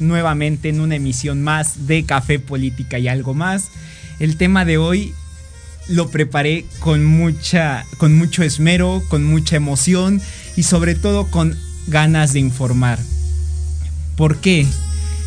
nuevamente en una emisión más de Café Política y algo más. El tema de hoy lo preparé con mucha con mucho esmero, con mucha emoción y sobre todo con ganas de informar. ¿Por qué?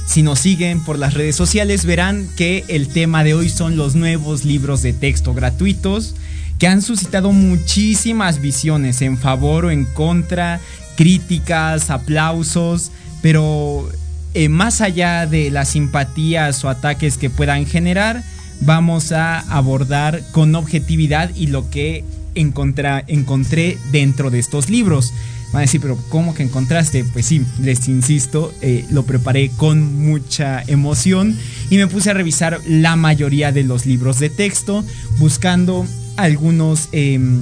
Si nos siguen por las redes sociales verán que el tema de hoy son los nuevos libros de texto gratuitos que han suscitado muchísimas visiones en favor o en contra, críticas, aplausos, pero eh, más allá de las simpatías o ataques que puedan generar, vamos a abordar con objetividad y lo que encontré dentro de estos libros. Van a decir, pero ¿cómo que encontraste? Pues sí, les insisto, eh, lo preparé con mucha emoción y me puse a revisar la mayoría de los libros de texto, buscando algunos, em,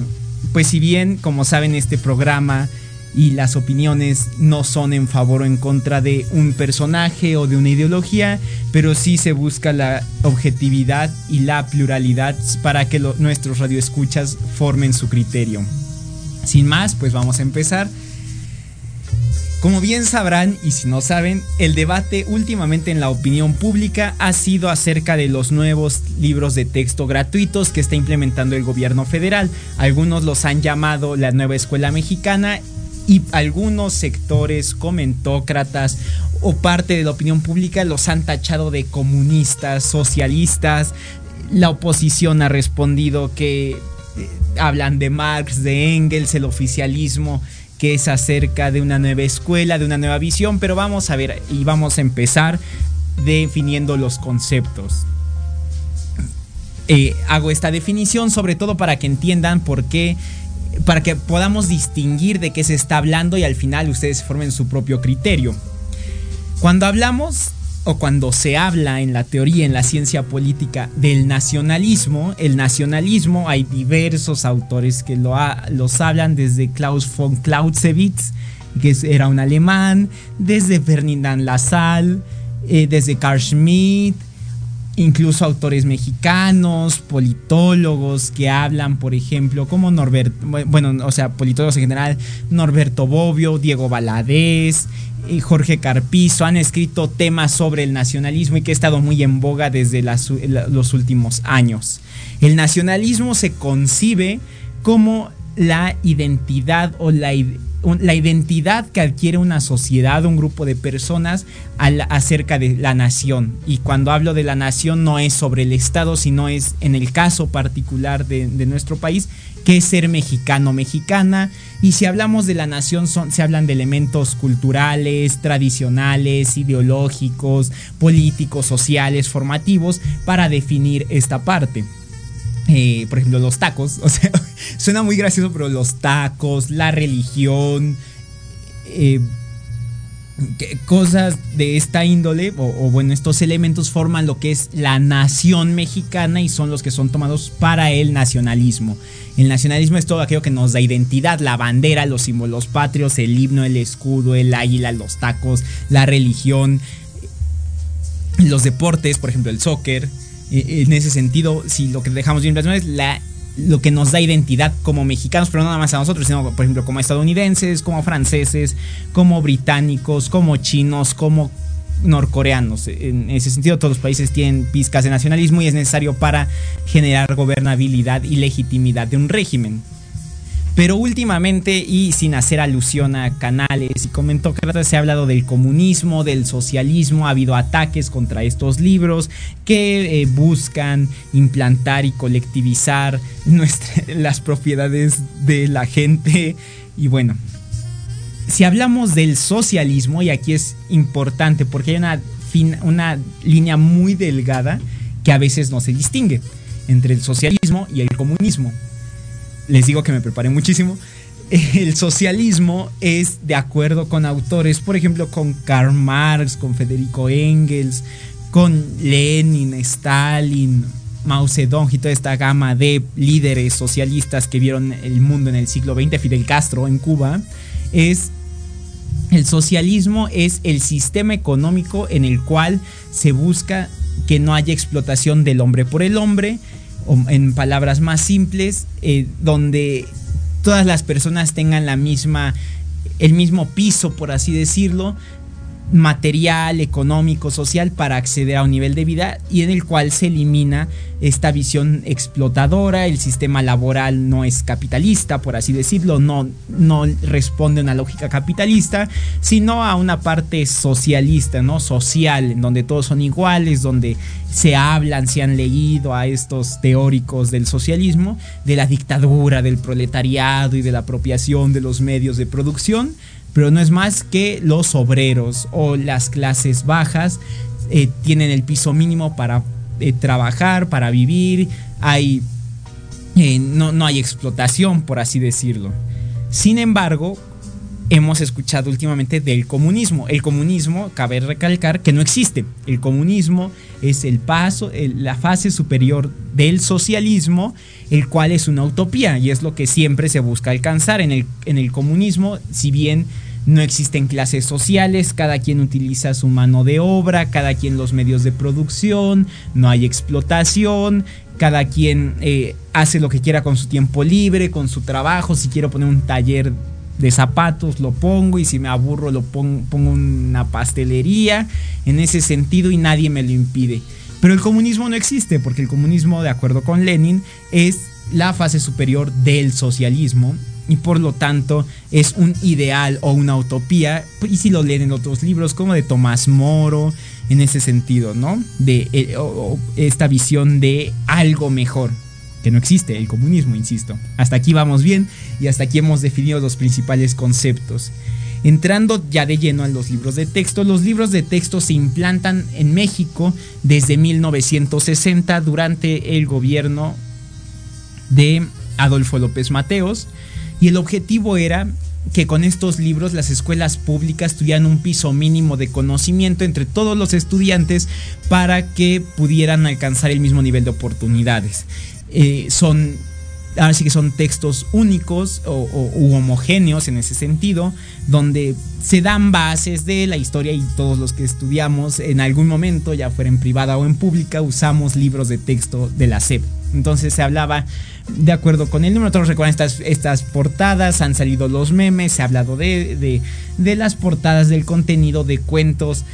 pues si bien, como saben, este programa y las opiniones no son en favor o en contra de un personaje o de una ideología, pero sí se busca la objetividad y la pluralidad para que nuestros radioescuchas formen su criterio. Sin más, pues vamos a empezar. Como bien sabrán, y si no saben, el debate últimamente en la opinión pública ha sido acerca de los nuevos libros de texto gratuitos que está implementando el gobierno federal. Algunos los han llamado la nueva escuela mexicana y algunos sectores comentócratas o parte de la opinión pública los han tachado de comunistas, socialistas. La oposición ha respondido que eh, hablan de Marx, de Engels, el oficialismo que es acerca de una nueva escuela, de una nueva visión, pero vamos a ver y vamos a empezar definiendo los conceptos. Eh, hago esta definición sobre todo para que entiendan por qué para que podamos distinguir de qué se está hablando y al final ustedes formen su propio criterio. Cuando hablamos o cuando se habla en la teoría, en la ciencia política del nacionalismo, el nacionalismo hay diversos autores que lo los hablan, desde Klaus von Clausewitz, que era un alemán, desde Ferdinand Lassalle, eh, desde Carl Schmitt, incluso autores mexicanos, politólogos que hablan, por ejemplo, como Norberto, bueno, o sea, politólogos en general, Norberto Bobbio, Diego Valadez, y Jorge Carpizo han escrito temas sobre el nacionalismo y que ha estado muy en boga desde los últimos años. El nacionalismo se concibe como la identidad o la, la identidad que adquiere una sociedad, un grupo de personas acerca de la nación. Y cuando hablo de la nación no es sobre el Estado, sino es en el caso particular de, nuestro país, que es ser mexicano, mexicana. Y si hablamos de la nación, son, se hablan de elementos culturales, tradicionales, ideológicos, políticos, sociales, formativos, para definir esta parte. Eh, por ejemplo, los tacos, o sea, suena muy gracioso, pero los tacos, la religión, eh, cosas de esta índole, o, bueno, estos elementos forman lo que es la nación mexicana y son los que son tomados para el nacionalismo. El nacionalismo es todo aquello que nos da identidad, la bandera, los símbolos patrios, el himno, el escudo, el águila, los tacos, la religión, los deportes, por ejemplo, el soccer eh, en ese sentido, si lo que dejamos bien plasmado es la, lo que nos da identidad como mexicanos, pero no nada más a nosotros, sino por ejemplo como estadounidenses, como franceses, como británicos, como chinos, como norcoreanos. En ese sentido, todos los países tienen pizcas de nacionalismo y es necesario para generar gobernabilidad y legitimidad de un régimen. Pero últimamente, y sin hacer alusión a canales y comentócratas, se ha hablado del comunismo, del socialismo, ha habido ataques contra estos libros que eh, buscan implantar y colectivizar las propiedades de la gente. Y bueno, si hablamos del socialismo, y aquí es importante porque hay una, una línea muy delgada que a veces no se distingue entre el socialismo y el comunismo les digo que me preparé muchísimo. El socialismo es de acuerdo con autores, por ejemplo, con Karl Marx, con Federico Engels, con Lenin, Stalin, Mao Zedong y toda esta gama de líderes socialistas que vieron el mundo en el siglo XX, Fidel Castro en Cuba, es el socialismo es el sistema económico en el cual se busca que no haya explotación del hombre por el hombre, en palabras más simples, eh, donde todas las personas tengan la misma, el mismo piso, por así decirlo, material, económico, social para acceder a un nivel de vida y en el cual se elimina esta visión explotadora, el sistema laboral no es capitalista, por así decirlo, no, no responde a una lógica capitalista, sino a una parte socialista, ¿no? Social, en donde todos son iguales, donde se hablan, se han leído a estos teóricos del socialismo, de la dictadura, del proletariado y de la apropiación de los medios de producción, pero no es más que los obreros o las clases bajas eh, tienen el piso mínimo para eh, trabajar, para vivir, hay, eh, no, no hay explotación, por así decirlo. Sin embargo, hemos escuchado últimamente del comunismo. El comunismo, cabe recalcar que no existe. El comunismo es el paso, la fase superior del socialismo, el cual es una utopía y es lo que siempre se busca alcanzar. En el, en el comunismo, si bien no existen clases sociales, cada quien utiliza su mano de obra, cada quien los medios de producción, no hay explotación, cada quien eh, hace lo que quiera con su tiempo libre, con su trabajo, si quiero poner un taller de zapatos lo pongo y si me aburro lo pongo, pongo una pastelería en ese sentido y nadie me lo impide. Pero el comunismo no existe porque el comunismo, de acuerdo con Lenin, es la fase superior del socialismo y por lo tanto es un ideal o una utopía. Y si lo leen en otros libros, como de Tomás Moro, en ese sentido, ¿no? De eh, esta visión de algo mejor, que no existe, el comunismo, insisto. Hasta aquí vamos bien y hasta aquí hemos definido los principales conceptos. Entrando ya de lleno a los libros de texto, los libros de texto se implantan en México desde 1960 durante el gobierno de Adolfo López Mateos y el objetivo era que con estos libros las escuelas públicas tuvieran un piso mínimo de conocimiento entre todos los estudiantes para que pudieran alcanzar el mismo nivel de oportunidades. Eh, son ahora sí que son textos únicos o, u homogéneos en ese sentido, donde se dan bases de la historia y todos los que estudiamos en algún momento, ya fuera en privada o en pública, usamos libros de texto de la SEP. Entonces se hablaba de acuerdo con el número. Todos recuerdan estas, estas portadas, han salido los memes, se ha hablado de, de, de las portadas del contenido de cuentos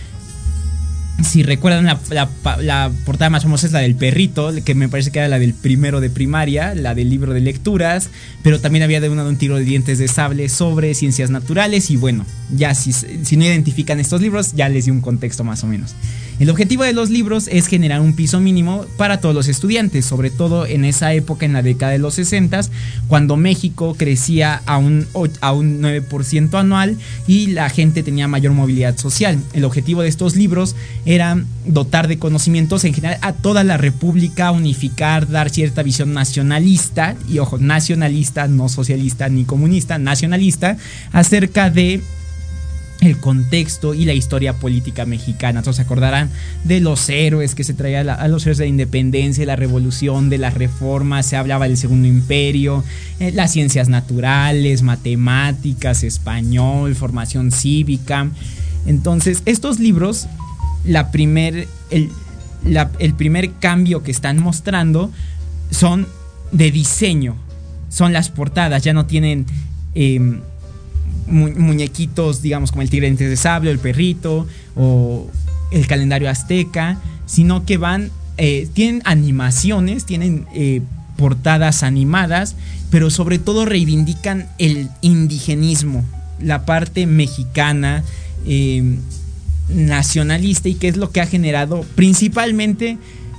si recuerdan, la, portada más famosa es la del perrito, que me parece que era la del primero de primaria, la del libro de lecturas, pero también había de una de un tiro de dientes de sable sobre ciencias naturales y bueno, ya si, si no identifican estos libros, ya les di un contexto más o menos. El objetivo de los libros es generar un piso mínimo para todos los estudiantes, sobre todo en esa época, en la década de los 60, cuando México crecía a un, a un 9% anual y la gente tenía mayor movilidad social. El objetivo de estos libros era dotar de conocimientos en general a toda la República, unificar, dar cierta visión nacionalista, y ojo, nacionalista, no socialista ni comunista, nacionalista, acerca de el contexto y la historia política mexicana. Todos se acordarán de los héroes que se traían a los héroes de la independencia, la revolución, de las reformas, se hablaba del segundo imperio, eh, las ciencias naturales, matemáticas, español, formación cívica. Entonces, estos libros, la primer, el, el primer cambio que están mostrando son de diseño, son las portadas, ya no tienen... Muñequitos, digamos, como el tigre de sable, el perrito, o el calendario azteca, sino que van, eh, tienen animaciones, tienen eh, portadas animadas, pero sobre todo reivindican el indigenismo, la parte mexicana, em, nacionalista, y que es lo que ha generado principalmente,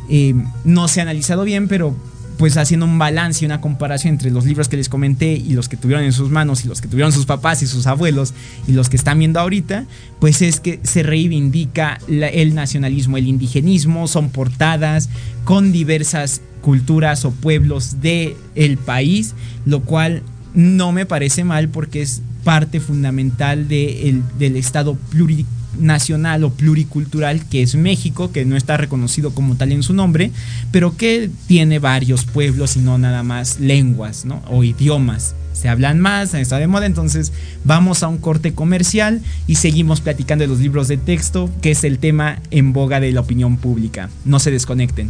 em, no se ha analizado bien, pero pues haciendo un balance y una comparación entre los libros que les comenté y los que tuvieron en sus manos y los que tuvieron sus papás y sus abuelos y los que están viendo ahorita, pues es que se reivindica el nacionalismo, el indigenismo, son portadas con diversas culturas o pueblos del el país, lo cual no me parece mal porque es parte fundamental del Estado plurinacional nacional o pluricultural que es México, que no está reconocido como tal en su nombre, pero que tiene varios pueblos y no nada más lenguas ¿no? o idiomas. Se hablan más, está de moda, entonces vamos a un corte comercial y seguimos platicando de los libros de texto, que es el tema en boga de la opinión pública. No se desconecten.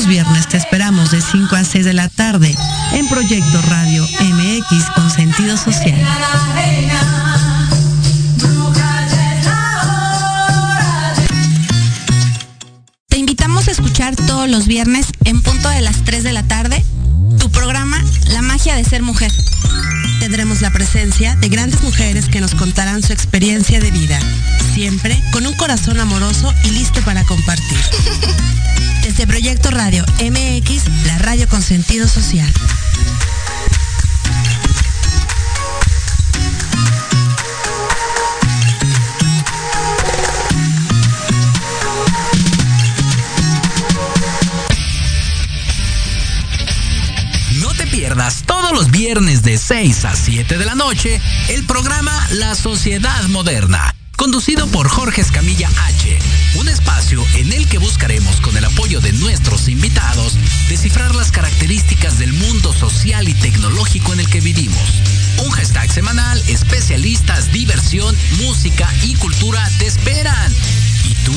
Los viernes te esperamos de 5 a 6 de la tarde en Proyecto Radio MX con sentido social. escuchar todos los viernes en punto de las 3 de la tarde tu programa La magia de ser mujer. Tendremos la presencia de grandes mujeres que nos contarán su experiencia de vida, siempre con un corazón amoroso y listo para compartir. Desde Proyecto Radio MX, la radio con sentido social. todos los viernes de 6 a 7 de la noche el programa La Sociedad Moderna, conducido por Jorge Escamilla H. Un espacio nuestros invitados descifrar las características del mundo social y tecnológico en el que vivimos. Un hashtag semanal, especialistas, diversión, música y cultura te esperan. ¿Y tú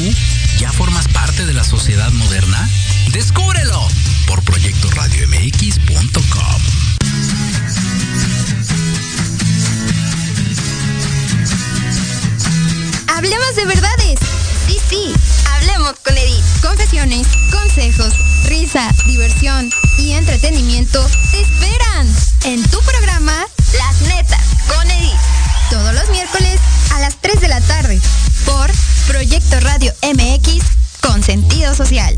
ya formas parte de la sociedad moderna? ¡Descúbrelo! por proyectoradiomx.com. Hablemos de verdades. Sí, sí, hablemos con Edith. Confesiones, diversión y entretenimiento te esperan en tu programa Las Netas con Edith. Todos los miércoles a las 3 de la tarde por Proyecto Radio MX con sentido social.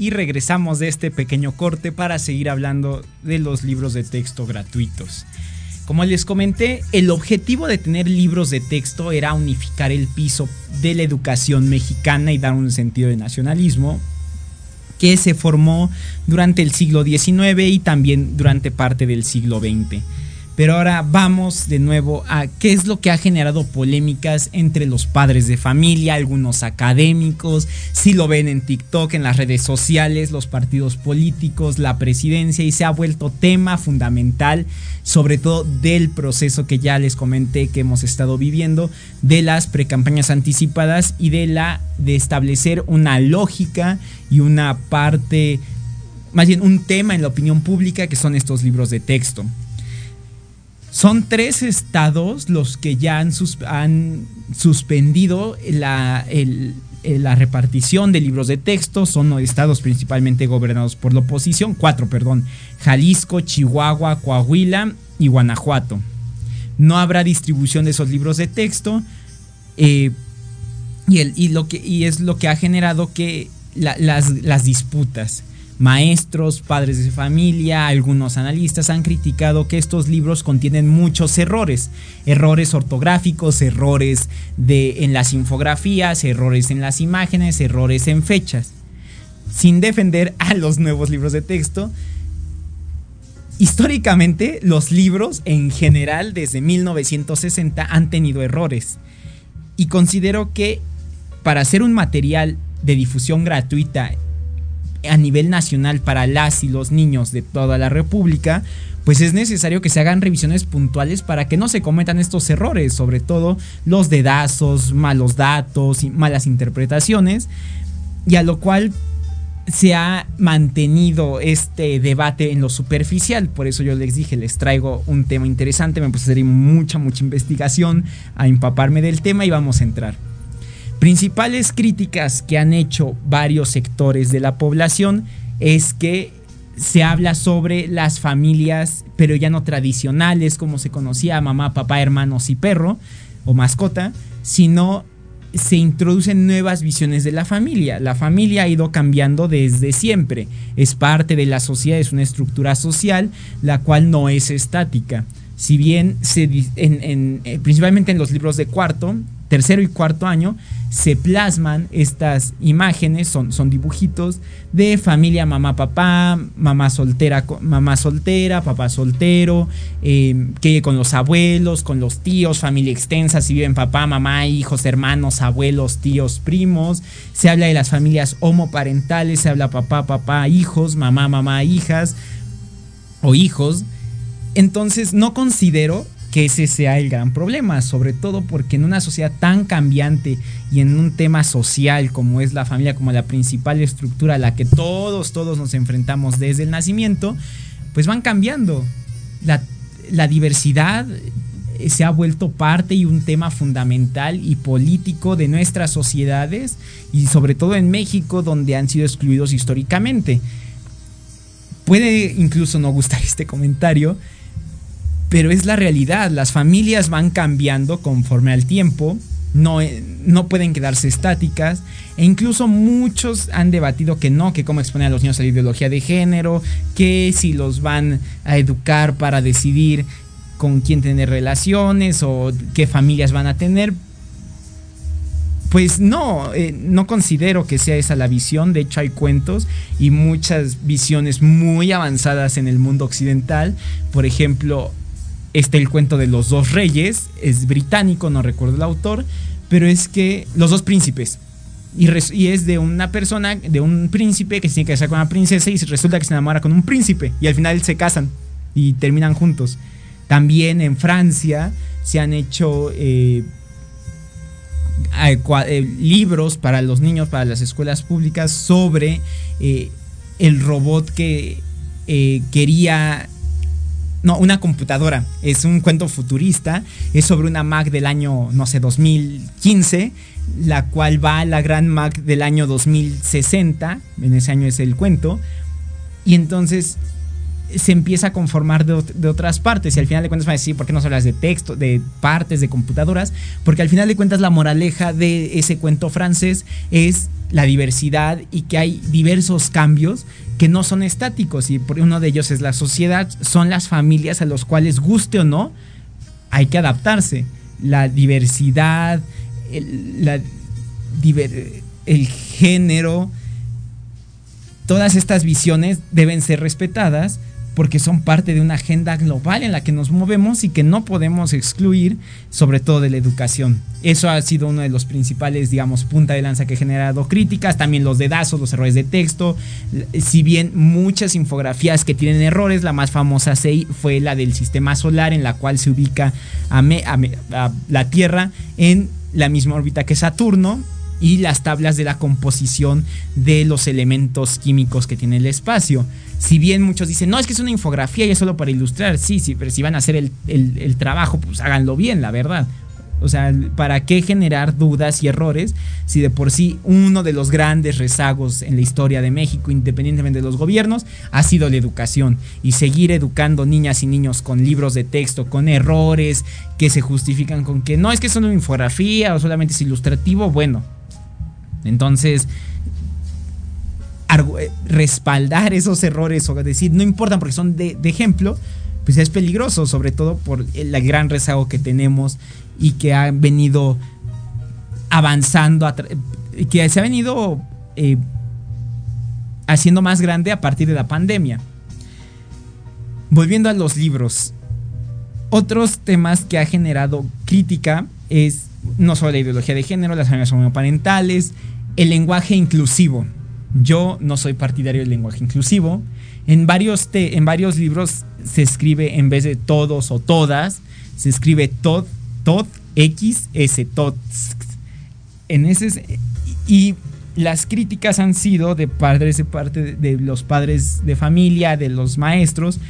Y regresamos de este pequeño corte para seguir hablando de los libros de texto gratuitos. Como les comenté, el objetivo de tener libros de texto era unificar el piso de la educación mexicana y dar un sentido de nacionalismo que se formó durante el siglo XIX y también durante parte del siglo XX. Pero ahora vamos de nuevo a qué es lo que ha generado polémicas entre los padres de familia, algunos académicos, si lo ven en TikTok, en las redes sociales, los partidos políticos, la presidencia y se ha vuelto tema fundamental sobre todo del proceso que ya les comenté que hemos estado viviendo, de las precampañas anticipadas y de la de establecer una lógica y una parte más bien un tema en la opinión pública que son estos libros de texto. Son tres estados los que ya han, suspendido la, repartición de libros de texto. Son estados principalmente gobernados por la oposición. Cuatro, perdón. Jalisco, Chihuahua, Coahuila y Guanajuato. No habrá distribución de esos libros de texto. Eh, y, es lo que ha generado que las disputas. Maestros, padres de familia, algunos analistas han criticado que estos libros contienen muchos errores, errores ortográficos, errores de, en las infografías, errores en las imágenes, errores en fechas. Sin defender a los nuevos libros de texto, históricamente los libros en general desde 1960 han tenido errores y considero que para hacer un material de difusión gratuita a nivel nacional para las y los niños de toda la República, pues es necesario que se hagan revisiones puntuales para que no se cometan estos errores, sobre todo los dedazos, malos datos y malas interpretaciones, y a lo cual se ha mantenido este debate en lo superficial, por eso yo les dije, les traigo un tema interesante, me puse a hacer mucha, mucha investigación, a empaparme del tema y vamos a entrar. Principales críticas que han hecho varios sectores de la población es que se habla sobre las familias, pero ya no tradicionales, como se conocía mamá, papá, hermanos y perro o mascota, sino se introducen nuevas visiones de la familia. La familia ha ido cambiando desde siempre. Es parte de la sociedad, es una estructura social, la cual no es estática. Si bien se, eh, principalmente en los libros de cuarto, tercero y cuarto año, se plasman estas imágenes, son, son dibujitos de familia mamá papá, mamá soltera, mamá soltera, papá soltero, eh, que con los abuelos, con los tíos, familia extensa, si viven papá, mamá, hijos, hermanos, abuelos, tíos, primos. Se habla de las familias homoparentales, se habla papá, papá, hijos, mamá, mamá, hijas o hijos. Entonces no considero que ese sea el gran problema, sobre todo porque en una sociedad tan cambiante y en un tema social como es la familia, como la principal estructura a la que todos, todos nos enfrentamos desde el nacimiento, pues van cambiando. La, la diversidad eh, se ha vuelto parte y un tema fundamental y político de nuestras sociedades y sobre todo en México donde han sido excluidos históricamente. Puede incluso no gustar este comentario, pero es la realidad, las familias van cambiando conforme al tiempo, no, eh, no pueden quedarse estáticas e incluso muchos han debatido que no, que cómo exponer a los niños a la ideología de género, que si los van a educar para decidir con quién tener relaciones o qué familias van a tener. Pues no, eh, no considero que sea esa la visión. De hecho, hay cuentos y muchas visiones muy avanzadas en el mundo occidental. Por ejemplo, este el cuento de los dos reyes, es británico, no recuerdo el autor, pero es que los dos príncipes. Y, es de una persona, de un príncipe que se tiene que casar con una princesa y resulta que se enamora con un príncipe y al final se casan y terminan juntos. También en Francia se han hecho eh, eh, libros para los niños, para las escuelas públicas sobre eh, el robot que quería no, una computadora. Es un cuento futurista. Es sobre una Mac del año, no sé, 2015, la cual va a la gran Mac del año 2060. En ese año es el cuento. Y entonces se empieza a conformar de, otras partes y al final de cuentas van a decir, ¿por qué no hablas de texto, de partes, de computadoras? Porque al final de cuentas la moraleja de ese cuento francés es la diversidad y que hay diversos cambios que no son estáticos y uno de ellos es la sociedad, son las familias a los cuales guste o no, hay que adaptarse. La diversidad, el, el género, todas estas visiones deben ser respetadas porque son parte de una agenda global en la que nos movemos y que no podemos excluir, sobre todo de la educación. Eso ha sido uno de los principales, digamos, punta de lanza que ha generado críticas, también los dedazos, los errores de texto, si bien muchas infografías que tienen errores, la más famosa fue la del sistema solar en la cual se ubica a la Tierra en la misma órbita que Saturno, y las tablas de la composición de los elementos químicos que tiene el espacio. Si bien muchos dicen, no, es que es una infografía y es solo para ilustrar, sí, sí, pero si van a hacer el, trabajo, pues háganlo bien, la verdad. O sea, ¿para qué generar dudas y errores si de por sí uno de los grandes rezagos en la historia de México, independientemente de los gobiernos, ha sido la educación? Y seguir educando niñas y niños con libros de texto, con errores que se justifican con que no es que es una infografía o solamente es ilustrativo, bueno, entonces, respaldar esos errores o decir no importan porque son de, ejemplo, pues es peligroso, sobre todo por el gran rezago que tenemos y que ha venido avanzando, que se ha venido eh, haciendo más grande a partir de la pandemia. Volviendo a los libros, otros temas que ha generado crítica es no solo la ideología de género, las familias homoparentales, el lenguaje inclusivo. Yo no soy partidario del lenguaje inclusivo. En varios, en varios libros se escribe en vez de todos o todas, se escribe tod, tod, x, s, tod. En ese, y las críticas han sido de padres de parte de los padres de familia, de los maestros,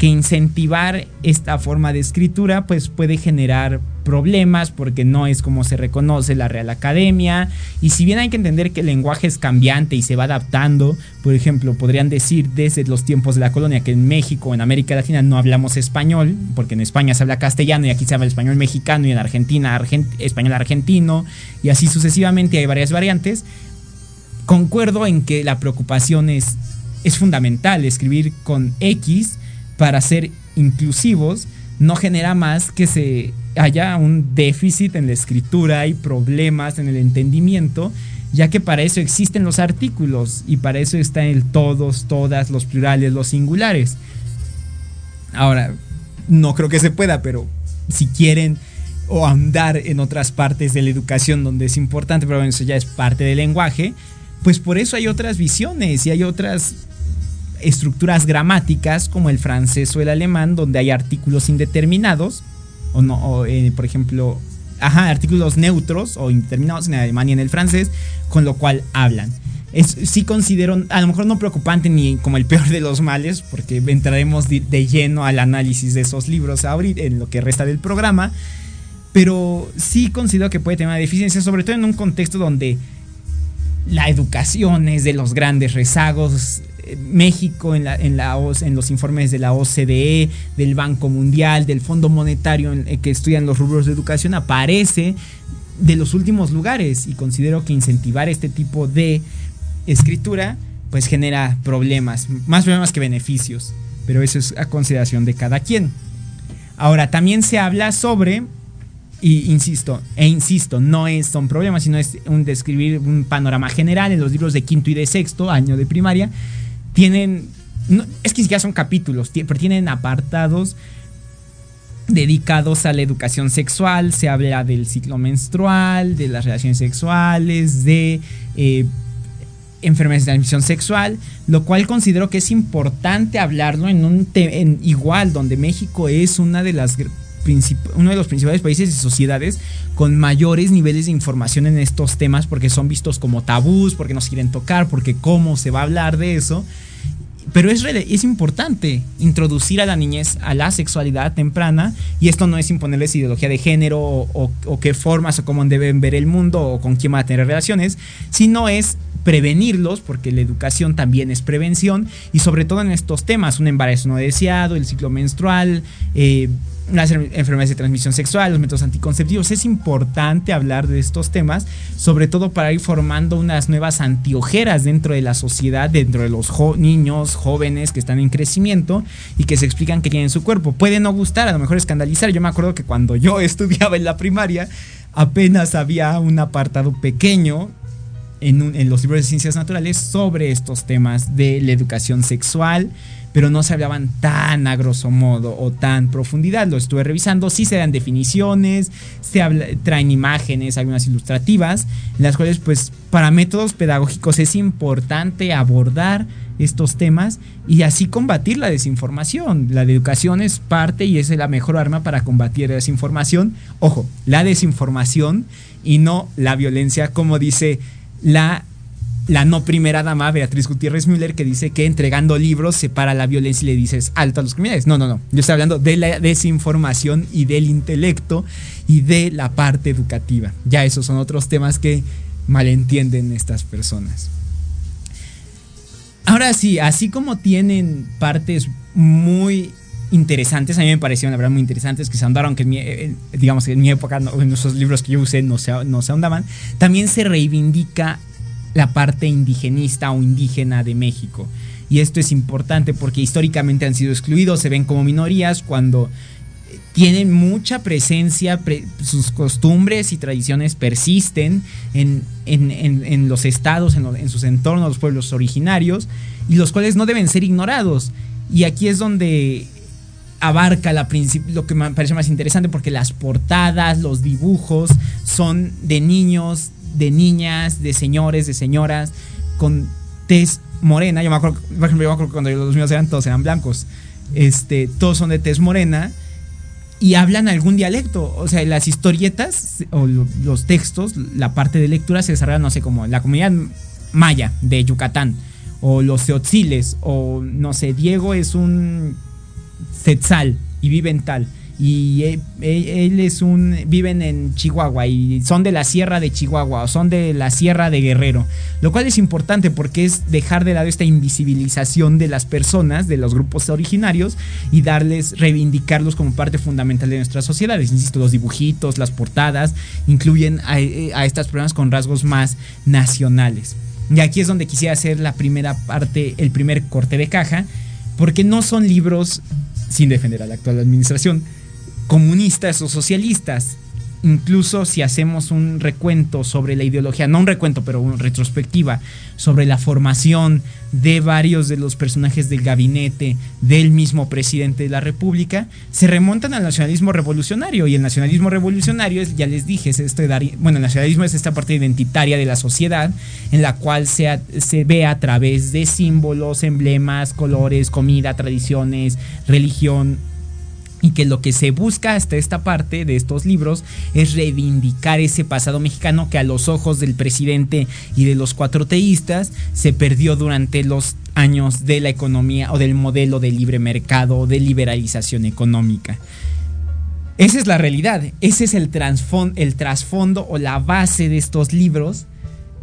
que incentivar esta forma de escritura pues puede generar problemas porque no es como se reconoce la Real Academia y si bien hay que entender que el lenguaje es cambiante y se va adaptando, por ejemplo, podrían decir desde los tiempos de la colonia que en México en América Latina no hablamos español, porque en España se habla castellano y aquí se habla español mexicano y en Argentina español argentino y así sucesivamente hay varias variantes. Concuerdo en que la preocupación es, es fundamental escribir con X para ser inclusivos no genera más que se haya un déficit en la escritura y problemas en el entendimiento, ya que para eso existen los artículos y para eso están el todos, todas, los plurales, los singulares. Ahora, no creo que se pueda, pero si quieren o andar en otras partes de la educación donde es importante, pero eso ya es parte del lenguaje, pues por eso hay otras visiones y hay otras estructuras gramáticas como el francés o el alemán, donde hay artículos indeterminados, o no, eh, por ejemplo, ajá, artículos neutros o indeterminados en alemán y en el francés, con lo cual hablan. Es, sí considero, a lo mejor no preocupante ni como el peor de los males, porque entraremos de, lleno al análisis de esos libros ahorita, en lo que resta del programa, pero sí considero que puede tener una deficiencia, sobre todo en un contexto donde la educación es de los grandes rezagos México en, la, en, la, en los informes de la OCDE, del Banco Mundial, del Fondo Monetario en, que estudian los rubros de educación, aparece de los últimos lugares y considero que incentivar este tipo de escritura pues genera problemas, más problemas que beneficios, pero eso es a consideración de cada quien. Ahora, también se habla sobre, y insisto, e insisto, no es, son problemas, sino es un describir un panorama general en los libros de quinto y de sexto año de primaria, tienen, es que siquiera son capítulos, pero tienen apartados dedicados a la educación sexual, se habla del ciclo menstrual, de las relaciones sexuales, de eh, enfermedades de transmisión sexual, lo cual considero que es importante hablarlo en un en igual, donde México es una de las uno de los principales países y sociedades con mayores niveles de información en estos temas porque son vistos como tabús, porque nos quieren tocar, porque cómo se va a hablar de eso. Pero es, es importante introducir a la niñez a la sexualidad temprana y esto no es imponerles ideología de género o, o qué formas o cómo deben ver el mundo o con quién van a tener relaciones, sino es prevenirlos, porque la educación también es prevención, y sobre todo en estos temas, un embarazo no deseado, el ciclo menstrual, eh, las enfermedades de transmisión sexual, los métodos anticonceptivos. Es importante hablar de estos temas, sobre todo para ir formando unas nuevas antiojeras dentro de la sociedad, dentro de los niños, jóvenes que están en crecimiento y que se explican que tienen su cuerpo. Puede no gustar, a lo mejor escandalizar. Yo me acuerdo que cuando yo estudiaba en la primaria, apenas había un apartado pequeño en, los libros de ciencias naturales sobre estos temas de la educación sexual pero no se hablaban tan a grosso modo o tan profundidad. Lo estuve revisando, sí se dan definiciones, se traen imágenes, algunas ilustrativas, las cuales pues para métodos pedagógicos es importante abordar estos temas y así combatir la desinformación. La educación es parte y es la mejor arma para combatir la desinformación. Ojo, la desinformación y no la violencia, como dice la la no primera dama, Beatriz Gutiérrez Müller, que dice que entregando libros separa la violencia y le dices alto a los criminales. No, no, no. Yo estoy hablando de la desinformación y del intelecto y de la parte educativa. Ya esos son otros temas que malentienden estas personas. Ahora sí, así como tienen partes muy interesantes, a mí me parecieron la verdad muy interesantes, que se ahondaron, que en mi, eh, digamos en mi época, en esos libros que yo usé no se, no se ahondaban, también se reivindica la parte indigenista o indígena de México. Y esto es importante porque históricamente han sido excluidos, se ven como minorías cuando eh, tienen mucha presencia, sus costumbres y tradiciones persisten en, los estados, en, sus entornos, los pueblos originarios, y los cuales no deben ser ignorados. Y aquí es donde abarca la lo que me parece más interesante porque las portadas, los dibujos son de niños de niñas, de señores, de señoras, con tez morena. Yo me acuerdo, por ejemplo, yo me acuerdo que cuando los míos eran todos eran blancos. Este, todos son de tez morena y hablan algún dialecto. O sea, las historietas o los textos, la parte de lectura se desarrolla, no sé, como la comunidad maya de Yucatán, o los seotziles, o no sé, Diego es un Setzal y vive en tal y él, es un viven en Chihuahua y son de la sierra de Chihuahua o son de la sierra de Guerrero, lo cual es importante porque es dejar de lado esta invisibilización de las personas, de los grupos originarios y darles reivindicarlos como parte fundamental de nuestras sociedades. Insisto, los dibujitos, las portadas incluyen a, a estas personas con rasgos más nacionales. Y aquí es donde quisiera hacer la primera parte, el primer corte de caja, porque no son libros sin defender a la actual administración comunistas o socialistas. Incluso si hacemos un recuento sobre la ideología, no un recuento, pero una retrospectiva sobre la formación de varios de los personajes del gabinete del mismo presidente de la República, se remontan al nacionalismo revolucionario. Y el nacionalismo revolucionario es, ya les dije, es esto de bueno, el nacionalismo es esta parte identitaria de la sociedad en la cual se, se ve a través de símbolos, emblemas, colores, comida, tradiciones, religión, y que lo que se busca hasta esta parte de estos libros es reivindicar ese pasado mexicano que a los ojos del presidente y de los cuatro teístas se perdió durante los años de la economía o del modelo de libre mercado, de liberalización económica. Esa es la realidad, ese es el, el trasfondo o la base de estos libros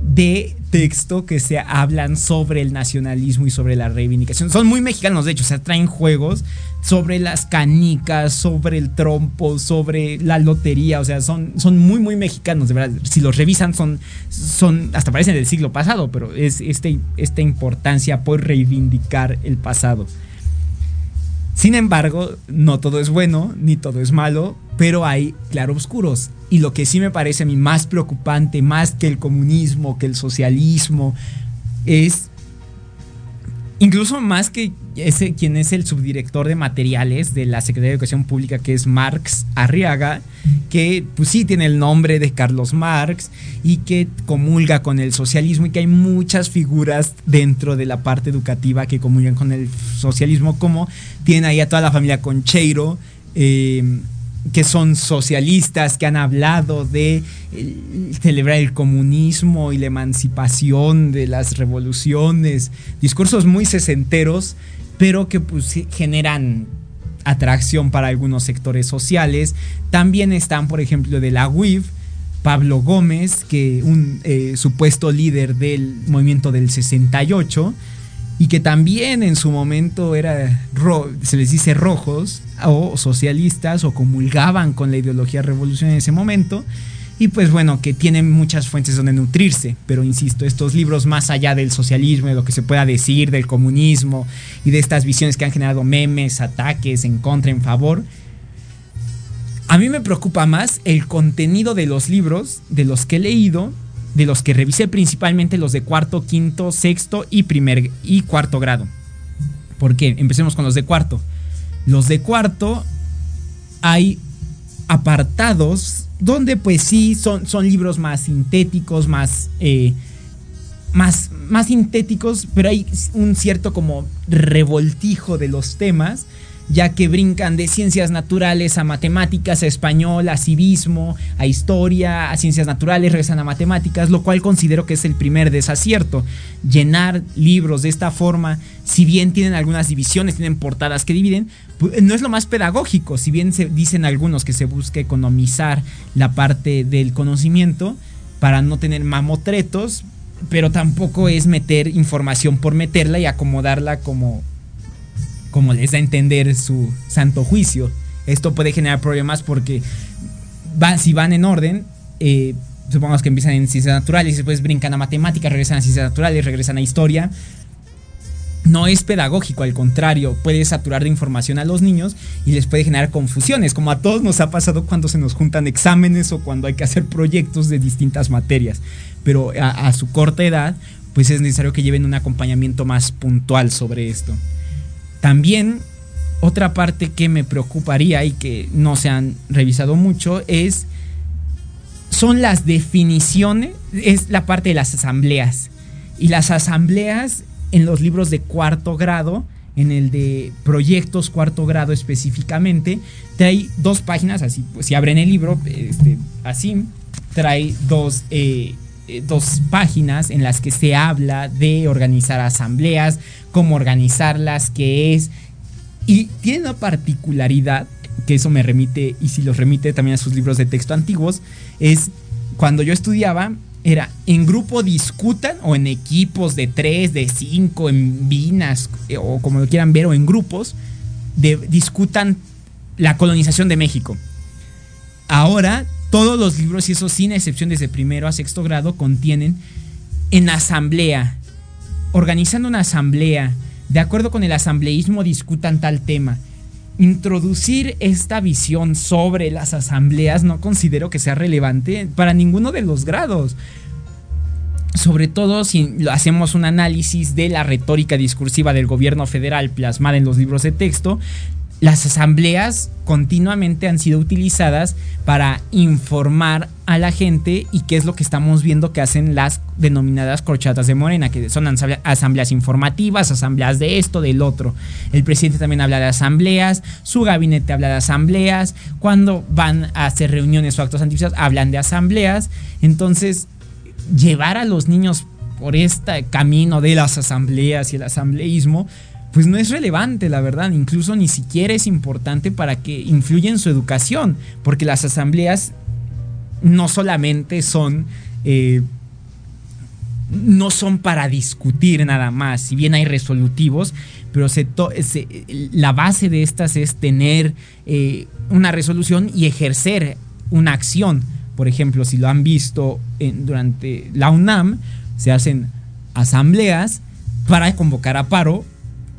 de texto que se hablan sobre el nacionalismo y sobre la reivindicación. Son muy mexicanos, de hecho, se traen juegos sobre las canicas, sobre el trompo, sobre la lotería, o sea, son, son muy, muy mexicanos, de verdad. Si los revisan, son, son hasta parecen del siglo pasado, pero es este, esta importancia por reivindicar el pasado. Sin embargo, no todo es bueno, ni todo es malo, pero hay claroscuros. Y lo que sí me parece a mí más preocupante, más que el comunismo, que el socialismo, es incluso más que ese quien es el subdirector de materiales de la Secretaría de Educación Pública, que es Marx Arriaga, que pues sí tiene el nombre de Carlos Marx y que comulga con el socialismo y que hay muchas figuras dentro de la parte educativa que comulgan con el socialismo, como tiene ahí a toda la familia Concheiro. Eh, que son socialistas, que han hablado de celebrar el comunismo y la emancipación de las revoluciones, discursos muy sesenteros, pero que pues, generan atracción para algunos sectores sociales. También están, por ejemplo, de la UIF, Pablo Gómez, que un eh, supuesto líder del movimiento del 68, y que también en su momento era, se les dice rojos o socialistas o comulgaban con la ideología revolucionaria en ese momento. Y pues bueno, que tienen muchas fuentes donde nutrirse, pero insisto, estos libros más allá del socialismo, de lo que se pueda decir, del comunismo y de estas visiones que han generado memes, ataques en contra, en favor, a mí me preocupa más el contenido de los libros, de los que he leído, de los que revisé principalmente los de cuarto, quinto, sexto y primer y cuarto grado. ¿Por qué? Empecemos con los de cuarto. Los de cuarto hay apartados donde pues sí son, son libros más sintéticos, más, eh, más, más sintéticos, pero hay un cierto como revoltijo de los temas ya que brincan de ciencias naturales a matemáticas, a español, a civismo, a historia, a ciencias naturales, regresan a matemáticas, lo cual considero que es el primer desacierto. Llenar libros de esta forma, si bien tienen algunas divisiones, tienen portadas que dividen, pues, no es lo más pedagógico, si bien se dicen algunos que se busca economizar la parte del conocimiento para no tener mamotretos, pero tampoco es meter información por meterla y acomodarla como como les da a entender su santo juicio. Esto puede generar problemas porque si van en orden, eh, supongamos que empiezan en ciencias naturales después brincan a matemáticas, regresan a ciencias naturales, regresan a historia. No es pedagógico, al contrario, puede saturar de información a los niños y les puede generar confusiones, como a todos nos ha pasado cuando se nos juntan exámenes o cuando hay que hacer proyectos de distintas materias. Pero a su corta edad, pues es necesario que lleven un acompañamiento más puntual sobre esto. También otra parte que me preocuparía y que no se han revisado mucho es son las definiciones, es la parte de las asambleas. Y las asambleas en los libros de cuarto grado, en el de proyectos cuarto grado específicamente, trae dos páginas, así, pues si abren el libro, este, así, trae dos, eh, eh, dos páginas en las que se habla de organizar asambleas, cómo organizarlas, qué es. Y tiene una particularidad, que eso me remite, y si los remite también a sus libros de texto antiguos, es cuando yo estudiaba, era en grupo discutan o en equipos de tres, de cinco, en vinas eh, o como lo quieran ver o en grupos, de, discutan la colonización de México. Ahora todos los libros, y eso sin excepción desde primero a sexto grado, contienen en asamblea, organizando una asamblea, de acuerdo con el asambleísmo discutan tal tema. Introducir esta visión sobre las asambleas no considero que sea relevante para ninguno de los grados. Sobre todo si hacemos un análisis de la retórica discursiva del gobierno federal plasmada en los libros de texto, las asambleas continuamente han sido utilizadas para informar a la gente y qué es lo que estamos viendo que hacen las denominadas corchatas de Morena, que son asambleas informativas, asambleas de esto, del otro. El presidente también habla de asambleas, su gabinete habla de asambleas, cuando van a hacer reuniones o actos antioficiales hablan de asambleas. Entonces, llevar a los niños por este camino de las asambleas y el asambleísmo, pues no es relevante, la verdad. Incluso ni siquiera es importante para que influya en su educación, porque las asambleas no solamente son... Eh, no son para discutir nada más, si bien hay resolutivos, pero la base de estas es tener eh, una resolución y ejercer una acción. Por ejemplo, si lo han visto durante la UNAM, se hacen asambleas para convocar a paro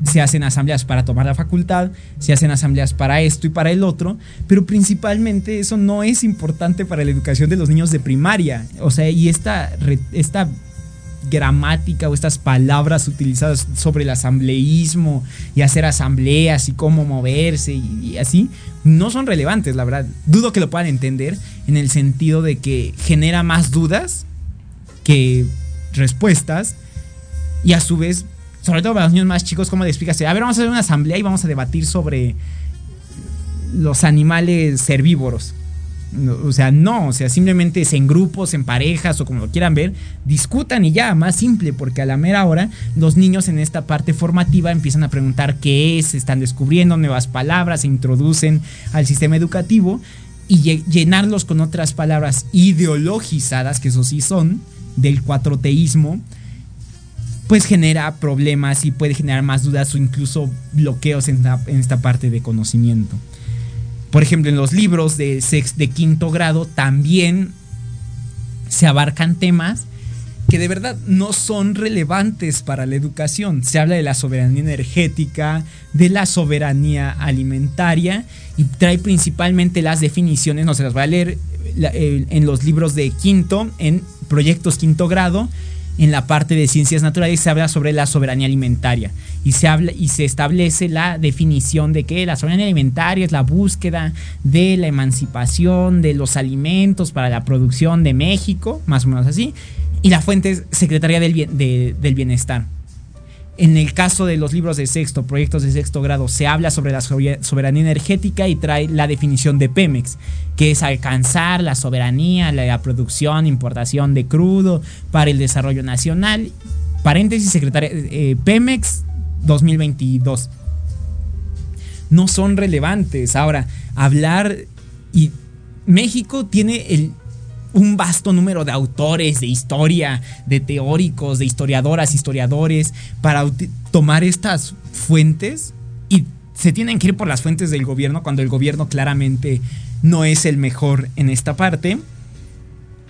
se hacen asambleas para tomar la facultad, se hacen asambleas para esto y para el otro, pero principalmente eso no es importante para la educación de los niños de primaria. O sea, y esta, esta gramática o estas palabras utilizadas sobre el asambleísmo y hacer asambleas y cómo moverse y, así, no son relevantes, la verdad. Dudo que lo puedan entender en el sentido de que genera más dudas que respuestas y a su vez sobre todo para los niños más chicos, ¿cómo le explicas? A ver, vamos a hacer una asamblea y vamos a debatir sobre los animales herbívoros. O sea, no, o sea, simplemente es en grupos, en parejas o como lo quieran ver, discutan y ya, más simple, porque a la mera hora los niños en esta parte formativa empiezan a preguntar qué es, están descubriendo nuevas palabras, se introducen al sistema educativo y llenarlos con otras palabras ideologizadas, que eso sí son, del cuatroteísmo, pues genera problemas y puede generar más dudas o incluso bloqueos en, esta parte de conocimiento. Por ejemplo, en los libros de, sex, de quinto grado también se abarcan temas que de verdad no son relevantes para la educación. Se habla de la soberanía energética, de la soberanía alimentaria y trae principalmente las definiciones, no se las voy a leer en los libros de quinto, en proyectos quinto grado, en la parte de ciencias naturales se habla sobre la soberanía alimentaria y se habla y se establece la definición de que la soberanía alimentaria es la búsqueda de la emancipación de los alimentos para la producción de México, más o menos así, y la fuente es Secretaría del, del Bienestar. En el caso de los libros de sexto, proyectos de sexto grado, se habla sobre la soberanía energética y trae la definición de Pemex, que es alcanzar la soberanía, la producción, importación de crudo para el desarrollo nacional. Paréntesis, secretaria, eh, Pemex 2022. No son relevantes. Ahora, hablar y México tiene el un vasto número de autores de historia, de teóricos, de historiadoras, historiadores, para tomar estas fuentes y se tienen que ir por las fuentes del gobierno cuando el gobierno claramente no es el mejor en esta parte.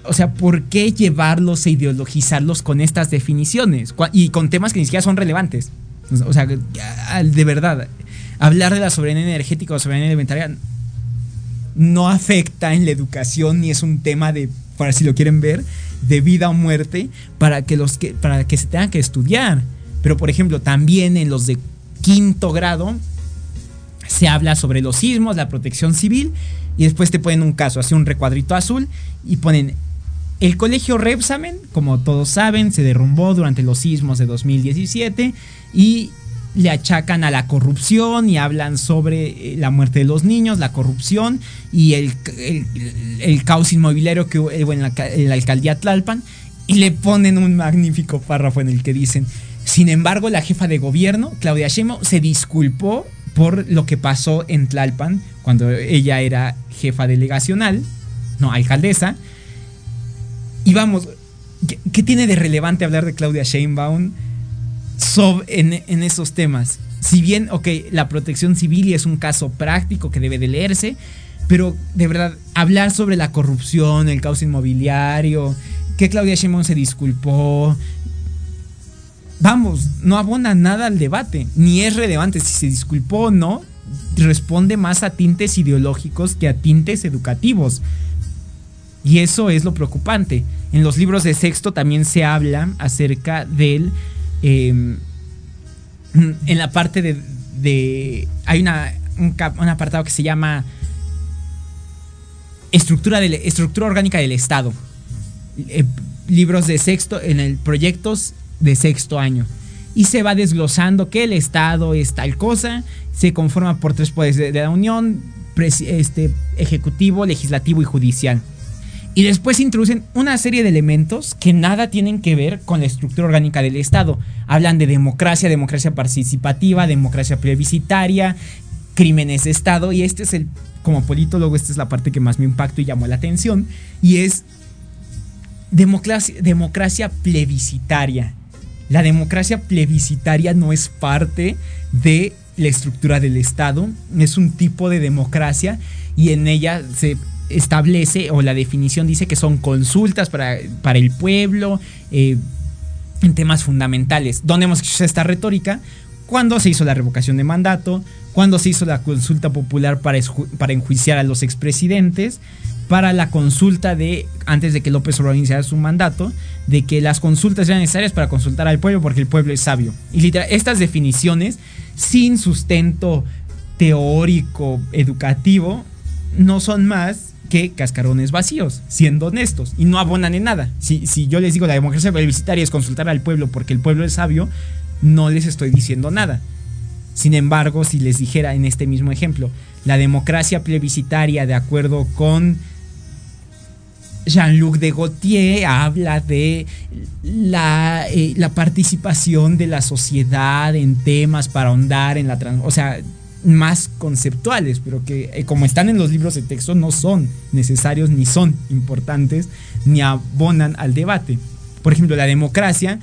O sea, ¿por qué llevarlos e ideologizarlos con estas definiciones? Y con temas que ni siquiera son relevantes. O sea, de verdad, hablar de la soberanía energética o soberanía alimentaria no afecta en la educación ni es un tema de, para si lo quieren ver, de vida o muerte para que, los que, para que se tengan que estudiar. Pero por ejemplo, también en los de quinto grado se habla sobre los sismos, la protección civil y después te ponen un caso, así un recuadrito azul y ponen el colegio Repsamen, como todos saben, se derrumbó durante los sismos de 2017 y le achacan a la corrupción y hablan sobre eh, la muerte de los niños, la corrupción y el, caos inmobiliario que hubo en la, en la, alcaldía Tlalpan y le ponen un magnífico párrafo en el que dicen, sin embargo, la jefa de gobierno, Claudia Sheinbaum, se disculpó por lo que pasó en Tlalpan cuando ella era jefa delegacional, no, alcaldesa. Y vamos, ¿qué, tiene de relevante hablar de Claudia Sheinbaum en, esos temas? Si bien, ok, la protección civil es un caso práctico que debe de leerse, pero de verdad, hablar sobre la corrupción, el caos inmobiliario, que Claudia Sheinbaum se disculpó, vamos, no abona nada al debate, ni es relevante si se disculpó o no, responde más a tintes ideológicos que a tintes educativos. Y eso es lo preocupante. En los libros de sexto también se habla acerca del... Em, en la parte de... hay una, un, apartado que se llama estructura, de, estructura orgánica del Estado. Eh, libros de sexto en el proyectos de sexto año. Y se va desglosando que el Estado es tal cosa, se conforma por tres poderes de, la Unión, este, ejecutivo, legislativo y judicial. Y después introducen una serie de elementos que nada tienen que ver con la estructura orgánica del Estado. Hablan de democracia, democracia participativa, democracia plebiscitaria, crímenes de Estado. Y este es el, como politólogo, esta es la parte que más me impactó y llamó la atención. Y es democracia, democracia plebiscitaria. La democracia plebiscitaria no es parte de la estructura del Estado, es un tipo de democracia y en ella se establece o la definición dice que son consultas para, para el pueblo eh, en temas fundamentales. ¿Dónde hemos escuchado esta retórica? Cuando se hizo la revocación de mandato, cuando se hizo la consulta popular para, para enjuiciar a los expresidentes, para la consulta de, antes de que López Obrador iniciara su mandato, de que las consultas eran necesarias para consultar al pueblo porque el pueblo es sabio. Y literal, estas definiciones, sin sustento teórico, educativo, no son más que cascarones vacíos, siendo honestos, y no abonan en nada. Si, si yo les digo la democracia plebiscitaria es consultar al pueblo porque el pueblo es sabio, no les estoy diciendo nada. Sin embargo, si les dijera en este mismo ejemplo, la democracia plebiscitaria de acuerdo con Jean-Luc de Gautier habla de la, eh, la, participación de la sociedad en temas para ahondar en la o sea, más conceptuales, pero que eh, como están en los libros de texto no son necesarios ni son importantes ni abonan al debate. Por ejemplo, la democracia,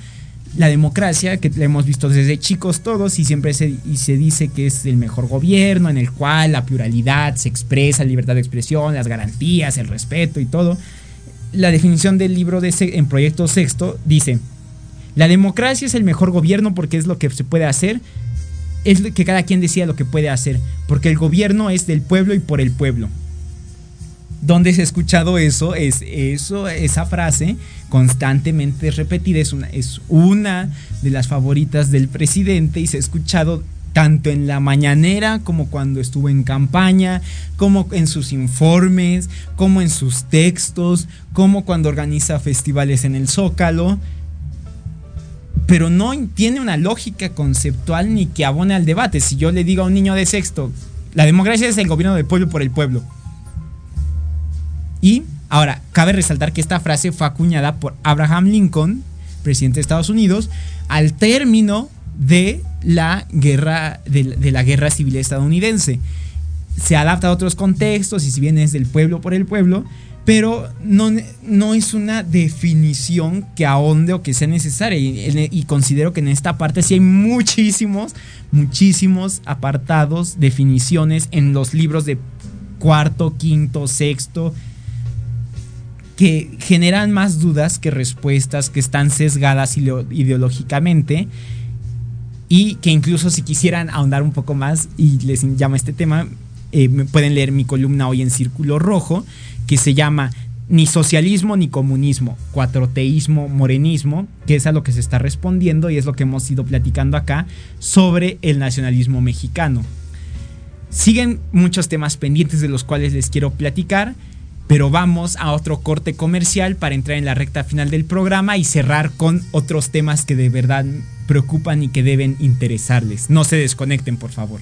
la democracia que la hemos visto desde chicos todos y siempre se, y se dice que es el mejor gobierno en el cual la pluralidad se expresa, libertad de expresión, las garantías, el respeto y todo la definición del libro de en Proyecto Sexto dice, la democracia es el mejor gobierno porque es lo que se puede hacer, es que cada quien decida lo que puede hacer, porque el gobierno es del pueblo y por el pueblo. ¿Dónde se ha escuchado eso? Es eso, esa frase constantemente repetida, es una, es una de las favoritas del presidente y se ha escuchado tanto en la mañanera como cuando estuvo en campaña, como en sus informes, como en sus textos, como cuando organiza festivales en el Zócalo. Pero no tiene una lógica conceptual ni que abone al debate. Si yo le digo a un niño de sexto, la democracia es el gobierno del pueblo por el pueblo. Y ahora, cabe resaltar que esta frase fue acuñada por Abraham Lincoln, presidente de Estados Unidos, al término de la guerra, de, la guerra civil estadounidense. Se adapta a otros contextos y si bien es del pueblo por el pueblo, pero no, no es una definición que ahonde o que sea necesaria. Y, y, considero que en esta parte sí hay muchísimos, muchísimos apartados, definiciones en los libros de cuarto, quinto, sexto, que generan más dudas que respuestas, que están sesgadas ideológicamente y que incluso si quisieran ahondar un poco más y les llama este tema, eh, pueden leer mi columna hoy en Círculo Rojo, que se llama Ni socialismo ni comunismo, cuatroteísmo, morenismo, que es a lo que se está respondiendo y es lo que hemos ido platicando acá sobre el nacionalismo mexicano. Siguen muchos temas pendientes de los cuales les quiero platicar, pero vamos a otro corte comercial para entrar en la recta final del programa y cerrar con otros temas que de verdad preocupan y que deben interesarles. No se desconecten, por favor.